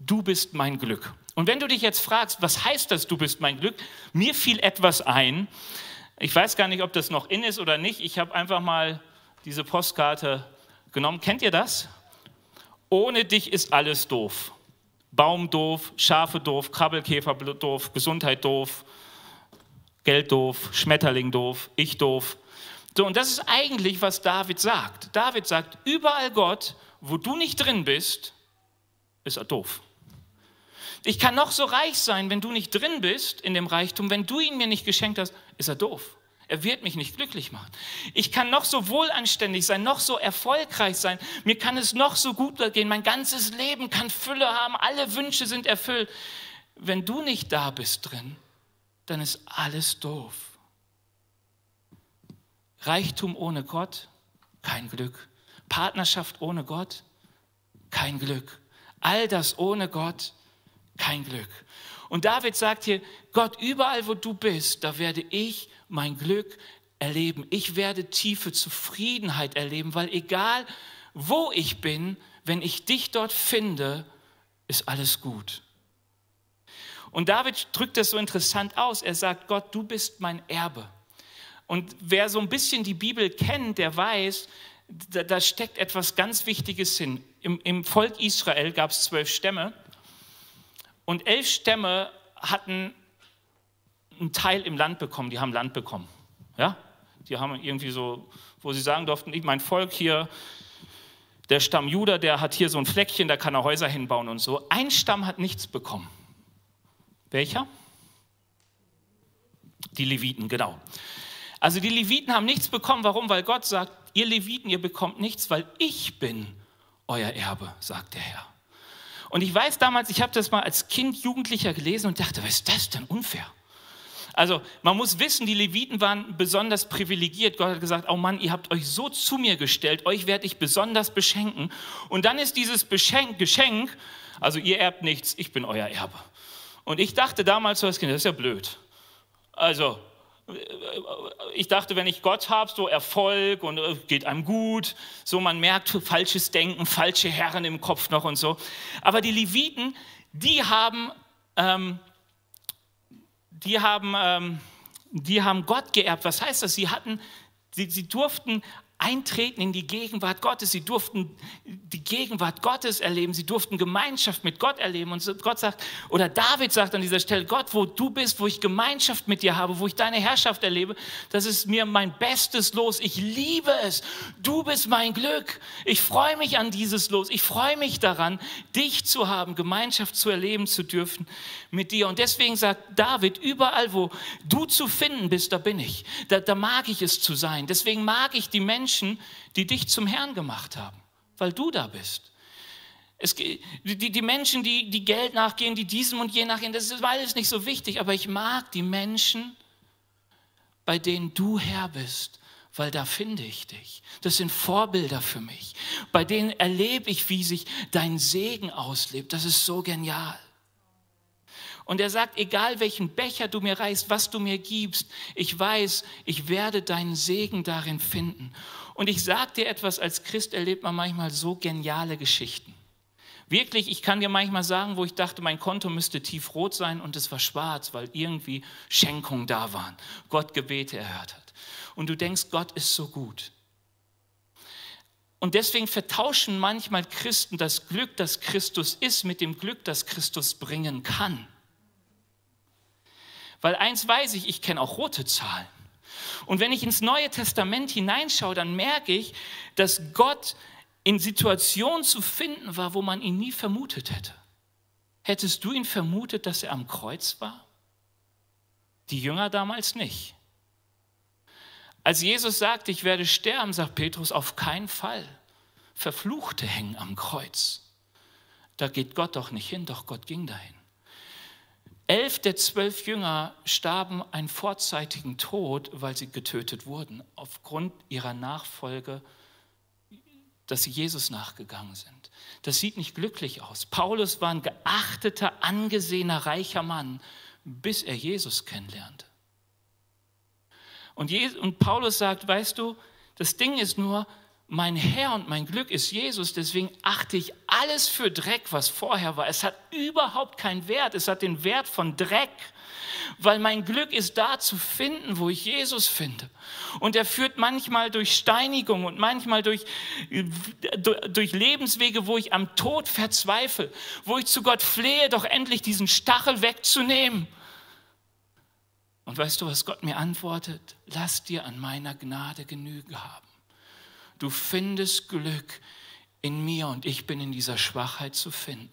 du bist mein Glück. Und wenn du dich jetzt fragst, was heißt das, du bist mein Glück? Mir fiel etwas ein. Ich weiß gar nicht, ob das noch in ist oder nicht. Ich habe einfach mal diese Postkarte genommen. Kennt ihr das? Ohne dich ist alles doof. Baum doof, Schafe doof, Krabbelkäfer doof, Gesundheit doof, Geld doof, Schmetterling doof, ich doof. So, und das ist eigentlich, was David sagt. David sagt, überall Gott, wo du nicht drin bist, ist er doof. Ich kann noch so reich sein, wenn du nicht drin bist in dem Reichtum, wenn du ihn mir nicht geschenkt hast, ist er doof. Er wird mich nicht glücklich machen. Ich kann noch so wohlanständig sein, noch so erfolgreich sein. Mir kann es noch so gut gehen. Mein ganzes Leben kann Fülle haben. Alle Wünsche sind erfüllt. Wenn du nicht da bist drin, dann ist alles doof. Reichtum ohne Gott, kein Glück. Partnerschaft ohne Gott, kein Glück. All das ohne Gott, kein Glück. Und David sagt hier, Gott, überall wo du bist, da werde ich mein Glück erleben. Ich werde tiefe Zufriedenheit erleben, weil egal wo ich bin, wenn ich dich dort finde, ist alles gut. Und David drückt das so interessant aus. Er sagt, Gott, du bist mein Erbe. Und wer so ein bisschen die Bibel kennt, der weiß, da, da steckt etwas ganz Wichtiges hin. Im, Im Volk Israel gab es zwölf Stämme und elf Stämme hatten einen Teil im Land bekommen, die haben Land bekommen. Ja? Die haben irgendwie so, wo sie sagen durften, ich, mein Volk hier, der Stamm Juda, der hat hier so ein Fleckchen, da kann er Häuser hinbauen und so. Ein Stamm hat nichts bekommen. Welcher? Die Leviten, genau. Also die Leviten haben nichts bekommen. Warum? Weil Gott sagt, ihr Leviten, ihr bekommt nichts, weil ich bin euer Erbe, sagt der Herr. Und ich weiß damals, ich habe das mal als Kind, Jugendlicher gelesen und dachte, was ist das denn unfair? Also man muss wissen, die Leviten waren besonders privilegiert. Gott hat gesagt, oh Mann, ihr habt euch so zu mir gestellt, euch werde ich besonders beschenken. Und dann ist dieses Beschenk, Geschenk, also ihr erbt nichts, ich bin euer Erbe. Und ich dachte damals das ist ja blöd. Also ich dachte, wenn ich Gott habe, so Erfolg und äh, geht einem gut, so man merkt falsches Denken, falsche Herren im Kopf noch und so. Aber die Leviten, die haben ähm, die haben, ähm, die haben Gott geerbt. Was heißt das? Sie hatten, sie, sie durften eintreten in die Gegenwart Gottes. Sie durften die Gegenwart Gottes erleben. Sie durften Gemeinschaft mit Gott erleben. Und Gott sagt, oder David sagt an dieser Stelle, Gott, wo du bist, wo ich Gemeinschaft mit dir habe, wo ich deine Herrschaft erlebe, das ist mir mein bestes Los. Ich liebe es. Du bist mein Glück. Ich freue mich an dieses Los. Ich freue mich daran, dich zu haben, Gemeinschaft zu erleben zu dürfen mit dir. Und deswegen sagt David, überall, wo du zu finden bist, da bin ich. Da, da mag ich es zu sein. Deswegen mag ich die Menschen, Menschen, die dich zum Herrn gemacht haben, weil du da bist. Es, die, die Menschen, die, die Geld nachgehen, die diesem und je nachgehen, das ist alles nicht so wichtig, aber ich mag die Menschen, bei denen du Herr bist, weil da finde ich dich. Das sind Vorbilder für mich. Bei denen erlebe ich, wie sich dein Segen auslebt. Das ist so genial. Und er sagt, egal welchen Becher du mir reichst, was du mir gibst, ich weiß, ich werde deinen Segen darin finden. Und ich sage dir etwas, als Christ erlebt man manchmal so geniale Geschichten. Wirklich, ich kann dir manchmal sagen, wo ich dachte, mein Konto müsste tiefrot sein und es war schwarz, weil irgendwie Schenkungen da waren, Gott Gebete erhört hat. Und du denkst, Gott ist so gut. Und deswegen vertauschen manchmal Christen das Glück, das Christus ist, mit dem Glück, das Christus bringen kann. Weil eins weiß ich, ich kenne auch rote Zahlen. Und wenn ich ins Neue Testament hineinschaue, dann merke ich, dass Gott in Situationen zu finden war, wo man ihn nie vermutet hätte. Hättest du ihn vermutet, dass er am Kreuz war? Die Jünger damals nicht. Als Jesus sagte, ich werde sterben, sagt Petrus, auf keinen Fall. Verfluchte hängen am Kreuz. Da geht Gott doch nicht hin, doch Gott ging dahin. Elf der zwölf Jünger starben einen vorzeitigen Tod, weil sie getötet wurden, aufgrund ihrer Nachfolge, dass sie Jesus nachgegangen sind. Das sieht nicht glücklich aus. Paulus war ein geachteter, angesehener, reicher Mann, bis er Jesus kennenlernte. Und, Paulus sagt, weißt du, das Ding ist nur, mein Herr und mein Glück ist Jesus, deswegen achte ich alles für Dreck, was vorher war. Es hat überhaupt keinen Wert, es hat den Wert von Dreck, weil mein Glück ist da zu finden, wo ich Jesus finde. Und er führt manchmal durch Steinigung und manchmal durch, durch Lebenswege, wo ich am Tod verzweifle, wo ich zu Gott flehe, doch endlich diesen Stachel wegzunehmen. Und weißt du, was Gott mir antwortet? Lass dir an meiner Gnade Genüge haben. Du findest Glück in mir und ich bin in dieser Schwachheit zu finden.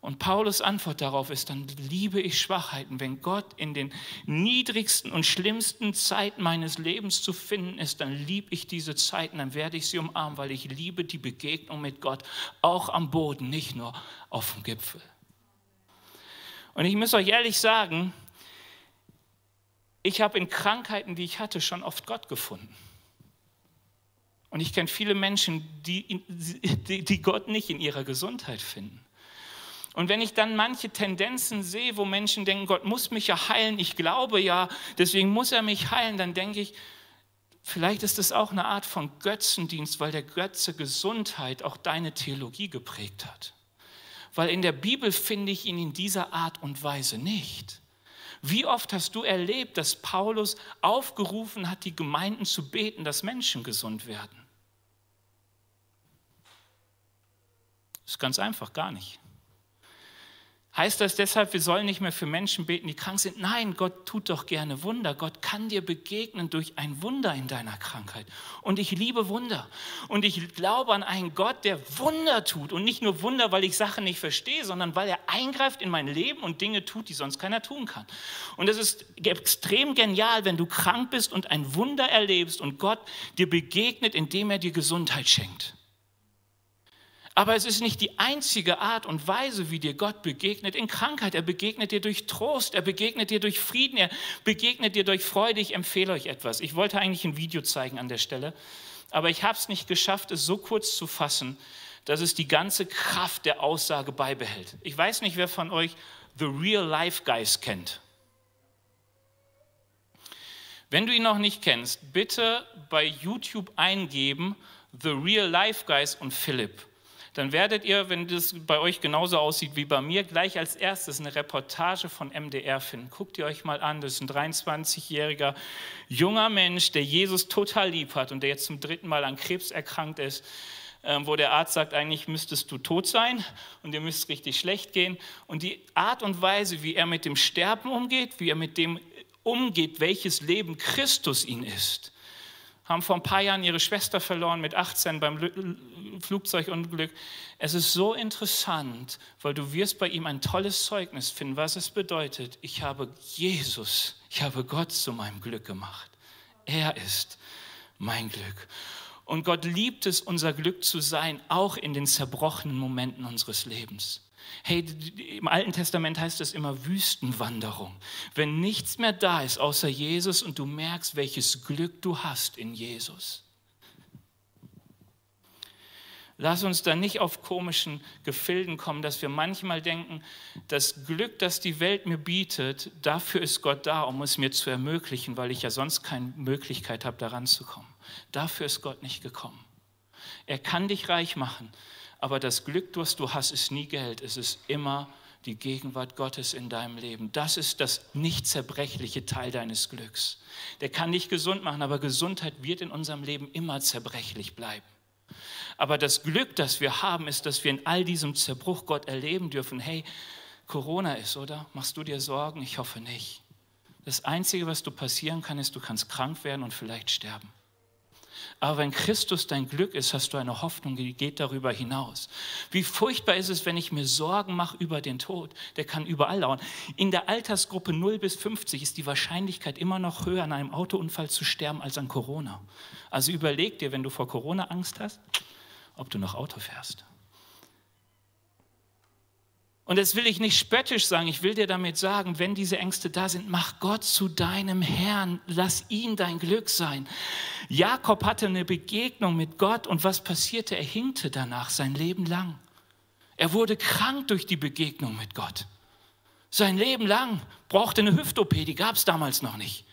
Und Paulus Antwort darauf ist, dann liebe ich Schwachheiten. Wenn Gott in den niedrigsten und schlimmsten Zeiten meines Lebens zu finden ist, dann liebe ich diese Zeiten, dann werde ich sie umarmen, weil ich liebe die Begegnung mit Gott, auch am Boden, nicht nur auf dem Gipfel. Und ich muss euch ehrlich sagen, ich habe in Krankheiten, die ich hatte, schon oft Gott gefunden. Und ich kenne viele Menschen, die, die, die Gott nicht in ihrer Gesundheit finden. Und wenn ich dann manche Tendenzen sehe, wo Menschen denken, Gott muss mich ja heilen, ich glaube ja, deswegen muss er mich heilen, dann denke ich, vielleicht ist das auch eine Art von Götzendienst, weil der Götze Gesundheit auch deine Theologie geprägt hat. Weil in der Bibel finde ich ihn in dieser Art und Weise nicht. Wie oft hast du erlebt, dass Paulus aufgerufen hat, die Gemeinden zu beten, dass Menschen gesund werden? Das ist ganz einfach, gar nicht. Heißt das deshalb, wir sollen nicht mehr für Menschen beten, die krank sind? Nein, Gott tut doch gerne Wunder. Gott kann dir begegnen durch ein Wunder in deiner Krankheit. Und ich liebe Wunder. Und ich glaube an einen Gott, der Wunder tut. Und nicht nur Wunder, weil ich Sachen nicht verstehe, sondern weil er eingreift in mein Leben und Dinge tut, die sonst keiner tun kann. Und es ist extrem genial, wenn du krank bist und ein Wunder erlebst und Gott dir begegnet, indem er dir Gesundheit schenkt. Aber es ist nicht die einzige Art und Weise, wie dir Gott begegnet in Krankheit. Er begegnet dir durch Trost, er begegnet dir durch Frieden, er begegnet dir durch Freude. Ich empfehle euch etwas. Ich wollte eigentlich ein Video zeigen an der Stelle, aber ich habe es nicht geschafft, es so kurz zu fassen, dass es die ganze Kraft der Aussage beibehält. Ich weiß nicht, wer von euch The Real Life Guys kennt. Wenn du ihn noch nicht kennst, bitte bei YouTube eingeben The Real Life Guys und Philipp dann werdet ihr, wenn das bei euch genauso aussieht wie bei mir, gleich als erstes eine Reportage von MDR finden. Guckt ihr euch mal an, das ist ein 23-jähriger junger Mensch, der Jesus total lieb hat und der jetzt zum dritten Mal an Krebs erkrankt ist ähm, wo der Arzt sagt, eigentlich müsstest du tot sein und dir müsste richtig schlecht gehen. Und die Art und Weise, wie er mit dem Sterben umgeht, wie er mit dem umgeht, welches Leben Christus ihn ist, haben vor ein paar Jahren ihre Schwester verloren mit 18 beim Flugzeugunglück. Es ist so interessant, weil du wirst bei ihm ein tolles Zeugnis finden, was es bedeutet. Ich habe Jesus, ich habe Gott zu meinem Glück gemacht. Er ist mein Glück. Und Gott liebt es, unser Glück zu sein, auch in den zerbrochenen Momenten unseres Lebens. Hey, im Alten Testament heißt es immer Wüstenwanderung. Wenn nichts mehr da ist außer Jesus und du merkst, welches Glück du hast in Jesus. Lass uns da nicht auf komischen Gefilden kommen, dass wir manchmal denken, das Glück, das die Welt mir bietet, dafür ist Gott da, um es mir zu ermöglichen, weil ich ja sonst keine Möglichkeit habe, daran zu kommen. Dafür ist Gott nicht gekommen. Er kann dich reich machen, aber das Glück, was du hast, ist nie Geld. Es ist immer die Gegenwart Gottes in deinem Leben. Das ist das nicht zerbrechliche Teil deines Glücks. Der kann dich gesund machen, aber Gesundheit wird in unserem Leben immer zerbrechlich bleiben. Aber das Glück, das wir haben, ist, dass wir in all diesem Zerbruch Gott erleben dürfen. Hey, Corona ist, oder? Machst du dir Sorgen? Ich hoffe nicht. Das Einzige, was du passieren kann, ist, du kannst krank werden und vielleicht sterben. Aber wenn Christus dein Glück ist, hast du eine Hoffnung, die geht darüber hinaus. Wie furchtbar ist es, wenn ich mir Sorgen mache über den Tod? Der kann überall dauern. In der Altersgruppe 0 bis 50 ist die Wahrscheinlichkeit immer noch höher, an einem Autounfall zu sterben als an Corona. Also überleg dir, wenn du vor Corona Angst hast, ob du noch Auto fährst. Und das will ich nicht spöttisch sagen, ich will dir damit sagen, wenn diese Ängste da sind, mach Gott zu deinem Herrn, lass ihn dein Glück sein. Jakob hatte eine Begegnung mit Gott und was passierte? Er hinkte danach sein Leben lang. Er wurde krank durch die Begegnung mit Gott. Sein Leben lang brauchte eine Hüft-OP, die gab es damals noch nicht.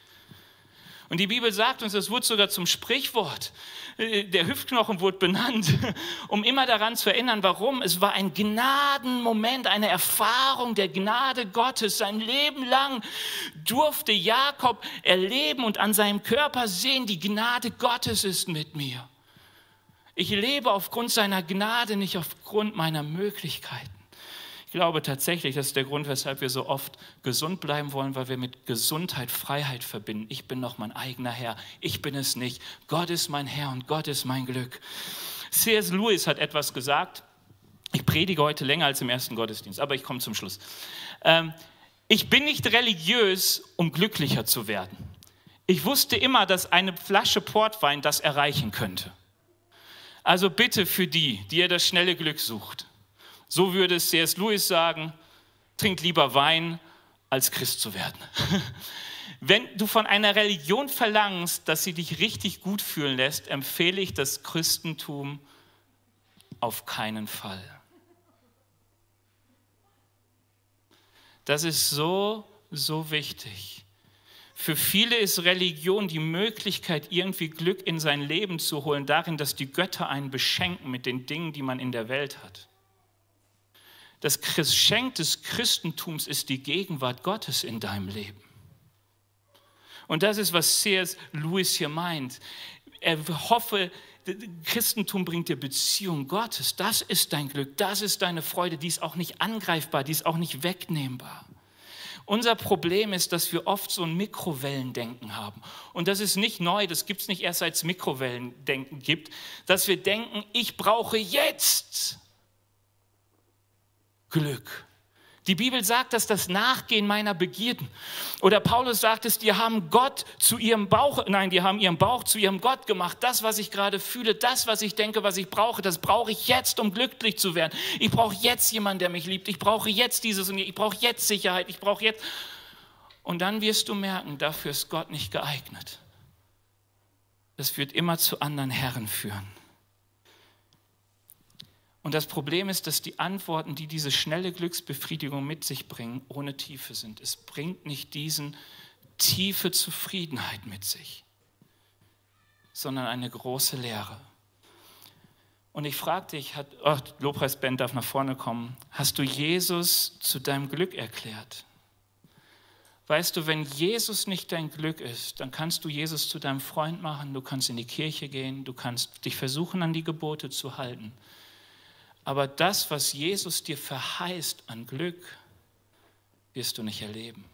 Und die Bibel sagt uns, das wurde sogar zum Sprichwort. Äh, der Hüftknochen wurde benannt, [laughs] um immer daran zu erinnern, warum. Es war ein Gnadenmoment, eine Erfahrung der Gnade Gottes. Sein Leben lang durfte Jakob erleben und an seinem Körper sehen, die Gnade Gottes ist mit mir. Ich lebe aufgrund seiner Gnade, nicht aufgrund meiner Möglichkeiten glaube tatsächlich, das ist der Grund, weshalb wir so oft gesund bleiben wollen, weil wir mit Gesundheit Freiheit verbinden. Ich bin noch mein eigener Herr. Ich bin es nicht. Gott ist mein Herr und Gott ist mein Glück. C.S. Lewis hat etwas gesagt. Ich predige heute länger als im ersten Gottesdienst, aber ich komme zum Schluss. Ähm, ich bin nicht religiös, um glücklicher zu werden. Ich wusste immer, dass eine Flasche Portwein das erreichen könnte. Also bitte für die, die ihr das schnelle Glück sucht. So würde C.S. Lewis sagen, trink lieber Wein, als Christ zu werden. [laughs] Wenn du von einer Religion verlangst, dass sie dich richtig gut fühlen lässt, empfehle ich das Christentum auf keinen Fall. Das ist so, so wichtig. Für viele ist Religion die Möglichkeit, irgendwie Glück in sein Leben zu holen, darin, dass die Götter einen beschenken mit den Dingen, die man in der Welt hat. Das Geschenk des Christentums ist die Gegenwart Gottes in deinem Leben. Und das ist, was C.S. Lewis hier meint. er hoffe, Christentum bringt dir Beziehung Gottes. Das ist dein Glück, das ist deine Freude, die ist auch nicht angreifbar, die ist auch nicht wegnehmbar. Unser Problem ist, dass wir oft so ein Mikrowellendenken haben. Und das ist nicht neu, das gibt es nicht erst seit es Mikrowellendenken gibt, dass wir denken, ich brauche jetzt Glück. Die Bibel sagt, dass das Nachgehen meiner Begierden. Oder Paulus sagt es, die haben Gott zu ihrem Bauch, nein, die haben ihren Bauch zu ihrem Gott gemacht. Das, was ich gerade fühle, das, was ich denke, was ich brauche, das brauche ich jetzt, um glücklich zu werden. Ich brauche jetzt jemanden, der mich liebt. Ich brauche jetzt dieses und ich brauche jetzt Sicherheit. Ich brauche jetzt. Und dann wirst du merken, dafür ist Gott nicht geeignet. Das wird immer zu anderen Herren führen. Und das Problem ist, dass die Antworten, die diese schnelle Glücksbefriedigung mit sich bringen, ohne Tiefe sind. Es bringt nicht diesen tiefe Zufriedenheit mit sich, sondern eine große Leere. Und ich frage dich, hat, oh, Lobpreisband darf nach vorne kommen, hast du Jesus zu deinem Glück erklärt? Weißt du, wenn Jesus nicht dein Glück ist, dann kannst du Jesus zu deinem Freund machen, du kannst in die Kirche gehen, du kannst dich versuchen, an die Gebote zu halten. Aber das, was Jesus dir verheißt an Glück, wirst du nicht erleben.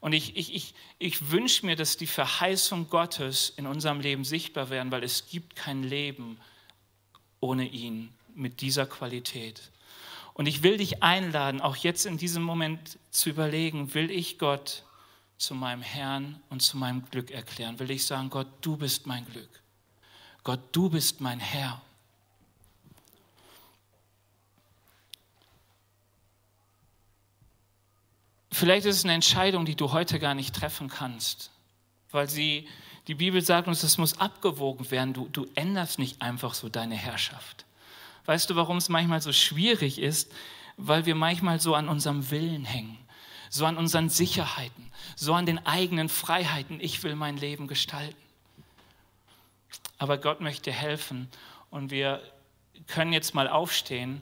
Und ich, ich, ich, ich wünsche mir, dass die Verheißung Gottes in unserem Leben sichtbar werden, weil es gibt kein Leben ohne ihn mit dieser Qualität. Und ich will dich einladen, auch jetzt in diesem Moment zu überlegen, will ich Gott zu meinem Herrn und zu meinem Glück erklären? Will ich sagen, Gott, du bist mein Glück. Gott, du bist mein Herr. Vielleicht ist es eine Entscheidung, die du heute gar nicht treffen kannst, weil sie, die Bibel sagt uns, es muss abgewogen werden. Du, du änderst nicht einfach so deine Herrschaft. Weißt du, warum es manchmal so schwierig ist? Weil wir manchmal so an unserem Willen hängen, so an unseren Sicherheiten, so an den eigenen Freiheiten. Ich will mein Leben gestalten. Aber Gott möchte helfen und wir können jetzt mal aufstehen,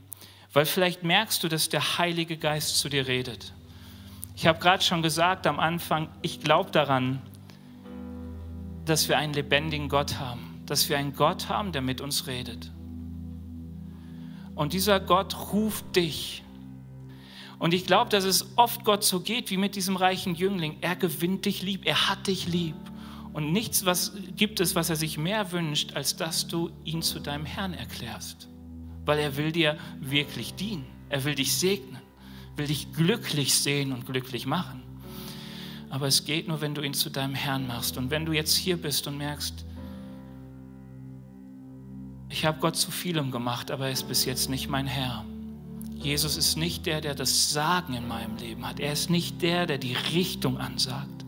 weil vielleicht merkst du, dass der Heilige Geist zu dir redet. Ich habe gerade schon gesagt am Anfang, ich glaube daran, dass wir einen lebendigen Gott haben, dass wir einen Gott haben, der mit uns redet. Und dieser Gott ruft dich. Und ich glaube, dass es oft Gott so geht wie mit diesem reichen Jüngling. Er gewinnt dich lieb, er hat dich lieb. Und nichts was, gibt es, was er sich mehr wünscht, als dass du ihn zu deinem Herrn erklärst. Weil er will dir wirklich dienen. Er will dich segnen will dich glücklich sehen und glücklich machen. Aber es geht nur, wenn du ihn zu deinem Herrn machst. Und wenn du jetzt hier bist und merkst, ich habe Gott zu vielem gemacht, aber er ist bis jetzt nicht mein Herr. Jesus ist nicht der, der das Sagen in meinem Leben hat. Er ist nicht der, der die Richtung ansagt.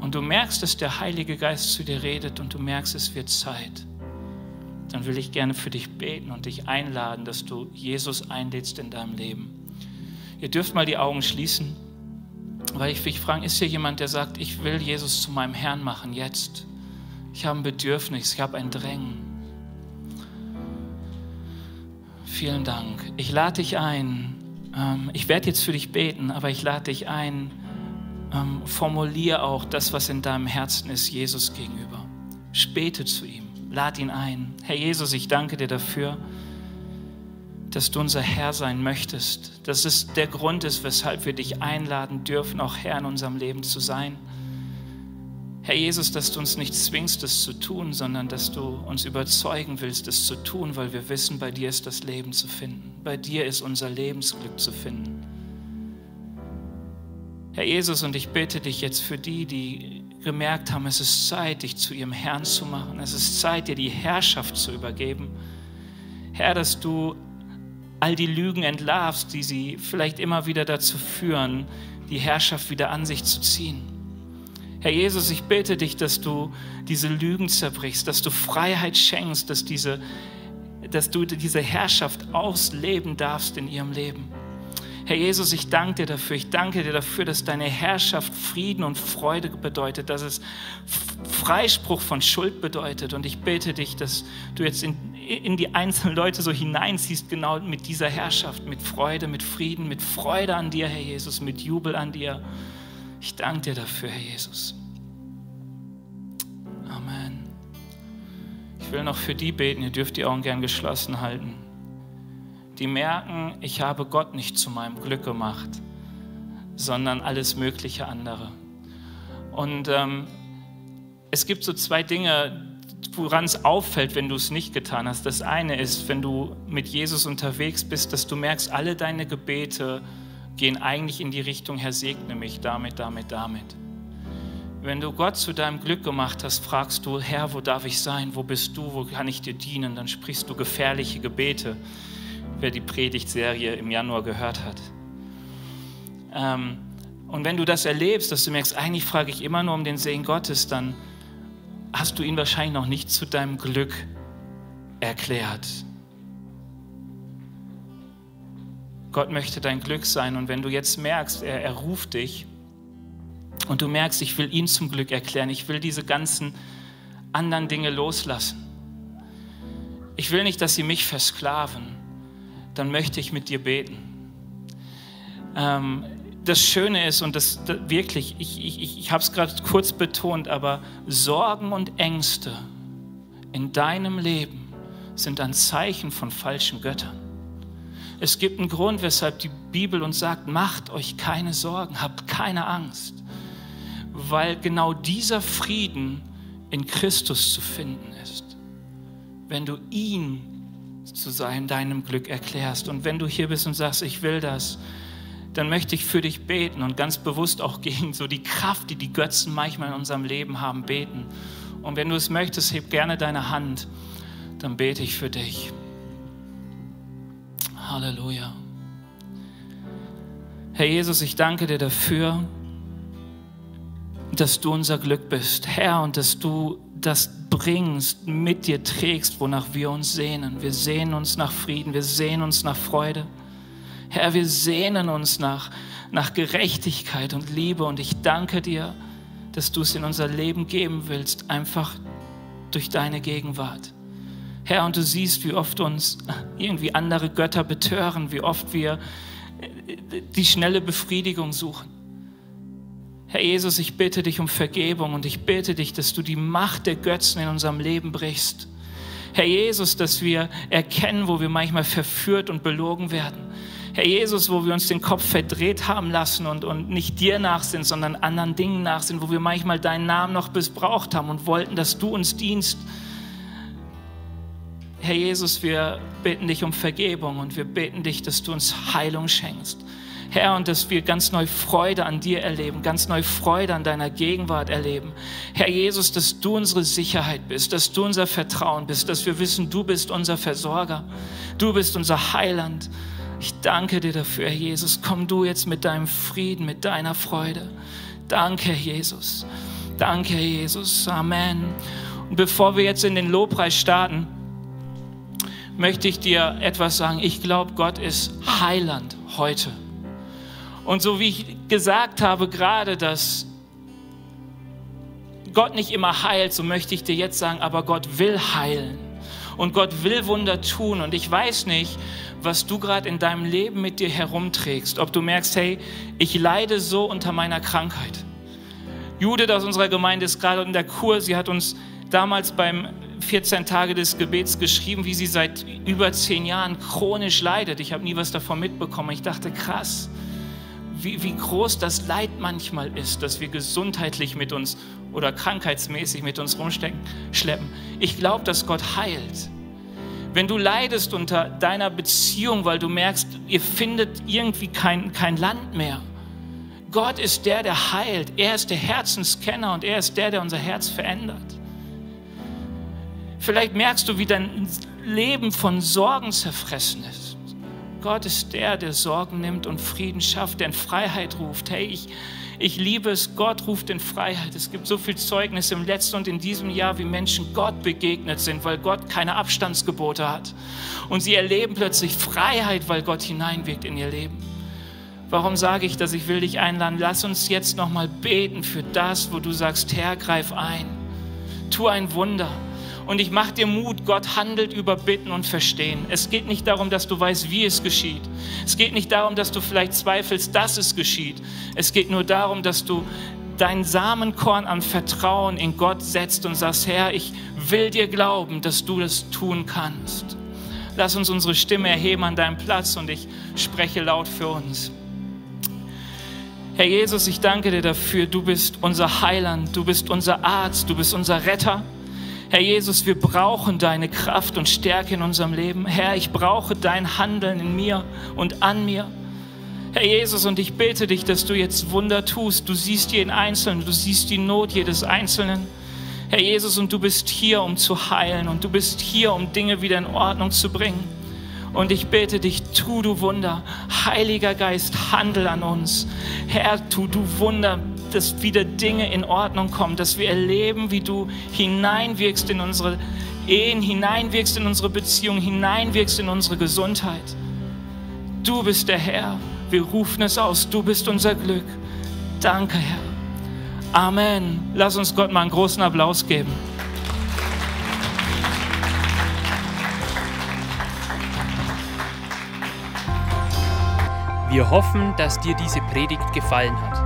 Und du merkst, dass der Heilige Geist zu dir redet und du merkst, es wird Zeit. Dann will ich gerne für dich beten und dich einladen, dass du Jesus einlädst in deinem Leben. Ihr dürft mal die Augen schließen, weil ich mich fragen, ist hier jemand, der sagt, ich will Jesus zu meinem Herrn machen jetzt? Ich habe ein Bedürfnis, ich habe ein Drängen. Vielen Dank. Ich lade dich ein. Ähm, ich werde jetzt für dich beten, aber ich lade dich ein. Ähm, formulier auch das, was in deinem Herzen ist, Jesus gegenüber. Späte zu ihm. Lad ihn ein. Herr Jesus, ich danke dir dafür dass du unser Herr sein möchtest, dass es der Grund ist, weshalb wir dich einladen dürfen, auch Herr in unserem Leben zu sein. Herr Jesus, dass du uns nicht zwingst, es zu tun, sondern dass du uns überzeugen willst, es zu tun, weil wir wissen, bei dir ist das Leben zu finden. Bei dir ist unser Lebensglück zu finden. Herr Jesus, und ich bitte dich jetzt für die, die gemerkt haben, es ist Zeit, dich zu ihrem Herrn zu machen. Es ist Zeit, dir die Herrschaft zu übergeben. Herr, dass du all die Lügen entlarvst, die sie vielleicht immer wieder dazu führen, die Herrschaft wieder an sich zu ziehen. Herr Jesus, ich bitte dich, dass du diese Lügen zerbrichst, dass du Freiheit schenkst, dass, diese, dass du diese Herrschaft ausleben darfst in ihrem Leben. Herr Jesus, ich danke dir dafür. Ich danke dir dafür, dass deine Herrschaft Frieden und Freude bedeutet, dass es Freispruch von Schuld bedeutet. Und ich bete dich, dass du jetzt in, in die einzelnen Leute so hineinziehst, genau mit dieser Herrschaft, mit Freude, mit Frieden, mit Freude an dir, Herr Jesus, mit Jubel an dir. Ich danke dir dafür, Herr Jesus. Amen. Ich will noch für die beten, ihr dürft die Augen gern geschlossen halten. Die merken, ich habe Gott nicht zu meinem Glück gemacht, sondern alles mögliche andere. Und ähm, es gibt so zwei Dinge, woran es auffällt, wenn du es nicht getan hast. Das eine ist, wenn du mit Jesus unterwegs bist, dass du merkst, alle deine Gebete gehen eigentlich in die Richtung, Herr, segne mich damit, damit, damit. Wenn du Gott zu deinem Glück gemacht hast, fragst du, Herr, wo darf ich sein? Wo bist du? Wo kann ich dir dienen? Dann sprichst du gefährliche Gebete, wer die Predigtserie im Januar gehört hat. Ähm, und wenn du das erlebst, dass du merkst, eigentlich frage ich immer nur um den Segen Gottes, dann hast du ihn wahrscheinlich noch nicht zu deinem Glück erklärt. Gott möchte dein Glück sein und wenn du jetzt merkst, er, er ruft dich und du merkst, ich will ihn zum Glück erklären, ich will diese ganzen anderen Dinge loslassen. Ich will nicht, dass sie mich versklaven, dann möchte ich mit dir beten. Ähm, das Schöne ist, und das, das wirklich, ich, ich, ich habe es gerade kurz betont, aber Sorgen und Ängste in deinem Leben sind ein Zeichen von falschen Göttern. Es gibt einen Grund, weshalb die Bibel uns sagt, macht euch keine Sorgen, habt keine Angst, weil genau dieser Frieden in Christus zu finden ist. Wenn du ihn zu sein, deinem Glück erklärst und wenn du hier bist und sagst, ich will das, dann möchte ich für dich beten und ganz bewusst auch gegen so die Kraft, die die Götzen manchmal in unserem Leben haben, beten. Und wenn du es möchtest, heb gerne deine Hand, dann bete ich für dich. Halleluja. Herr Jesus, ich danke dir dafür, dass du unser Glück bist, Herr, und dass du das bringst, mit dir trägst, wonach wir uns sehnen. Wir sehnen uns nach Frieden, wir sehnen uns nach Freude. Herr, wir sehnen uns nach, nach Gerechtigkeit und Liebe und ich danke dir, dass du es in unser Leben geben willst, einfach durch deine Gegenwart. Herr, und du siehst, wie oft uns irgendwie andere Götter betören, wie oft wir die schnelle Befriedigung suchen. Herr Jesus, ich bitte dich um Vergebung und ich bitte dich, dass du die Macht der Götzen in unserem Leben brichst. Herr Jesus, dass wir erkennen, wo wir manchmal verführt und belogen werden. Herr Jesus, wo wir uns den Kopf verdreht haben lassen und, und nicht dir nach sind, sondern anderen Dingen nach sind, wo wir manchmal deinen Namen noch missbraucht haben und wollten, dass du uns dienst. Herr Jesus, wir bitten dich um Vergebung und wir beten dich, dass du uns Heilung schenkst. Herr, und dass wir ganz neu Freude an dir erleben, ganz neu Freude an deiner Gegenwart erleben. Herr Jesus, dass du unsere Sicherheit bist, dass du unser Vertrauen bist, dass wir wissen, du bist unser Versorger, du bist unser Heiland. Ich danke dir dafür, Herr Jesus. Komm du jetzt mit deinem Frieden, mit deiner Freude. Danke, Herr Jesus. Danke, Herr Jesus. Amen. Und bevor wir jetzt in den Lobpreis starten, möchte ich dir etwas sagen. Ich glaube, Gott ist Heiland heute. Und so wie ich gesagt habe gerade, dass Gott nicht immer heilt, so möchte ich dir jetzt sagen, aber Gott will heilen. Und Gott will Wunder tun. Und ich weiß nicht, was du gerade in deinem Leben mit dir herumträgst. Ob du merkst, hey, ich leide so unter meiner Krankheit. Judith aus unserer Gemeinde ist gerade in der Kur. Sie hat uns damals beim 14 Tage des Gebets geschrieben, wie sie seit über zehn Jahren chronisch leidet. Ich habe nie was davon mitbekommen. Ich dachte, krass, wie, wie groß das Leid manchmal ist, dass wir gesundheitlich mit uns oder krankheitsmäßig mit uns rumstecken, schleppen. Ich glaube, dass Gott heilt. Wenn du leidest unter deiner Beziehung, weil du merkst, ihr findet irgendwie kein, kein Land mehr. Gott ist der, der heilt. Er ist der Herzenskenner und er ist der, der unser Herz verändert. Vielleicht merkst du, wie dein Leben von Sorgen zerfressen ist. Gott ist der, der Sorgen nimmt und Frieden schafft, der in Freiheit ruft. Hey, ich, ich liebe es, Gott ruft in Freiheit. Es gibt so viel Zeugnis im letzten und in diesem Jahr, wie Menschen Gott begegnet sind, weil Gott keine Abstandsgebote hat. Und sie erleben plötzlich Freiheit, weil Gott hineinwirkt in ihr Leben. Warum sage ich das? Ich will dich einladen. Lass uns jetzt nochmal beten für das, wo du sagst, Herr, greif ein. Tu ein Wunder. Und ich mache dir Mut, Gott handelt über Bitten und Verstehen. Es geht nicht darum, dass du weißt, wie es geschieht. Es geht nicht darum, dass du vielleicht zweifelst, dass es geschieht. Es geht nur darum, dass du dein Samenkorn an Vertrauen in Gott setzt und sagst, Herr, ich will dir glauben, dass du das tun kannst. Lass uns unsere Stimme erheben an deinem Platz und ich spreche laut für uns. Herr Jesus, ich danke dir dafür, du bist unser Heiland, du bist unser Arzt, du bist unser Retter. Herr Jesus, wir brauchen deine Kraft und Stärke in unserem Leben. Herr, ich brauche dein Handeln in mir und an mir. Herr Jesus, und ich bete dich, dass du jetzt Wunder tust. Du siehst jeden Einzelnen, du siehst die Not jedes Einzelnen. Herr Jesus, und du bist hier, um zu heilen und du bist hier, um Dinge wieder in Ordnung zu bringen. Und ich bete dich, tu du Wunder. Heiliger Geist, handel an uns. Herr, tu du Wunder, dass wieder Dinge in Ordnung kommen, dass wir erleben, wie du hineinwirkst in unsere Ehen, hineinwirkst in unsere Beziehungen, hineinwirkst in unsere Gesundheit. Du bist der Herr. Wir rufen es aus. Du bist unser Glück. Danke, Herr. Amen. Lass uns Gott mal einen großen Applaus geben. Wir hoffen, dass dir diese Predigt gefallen hat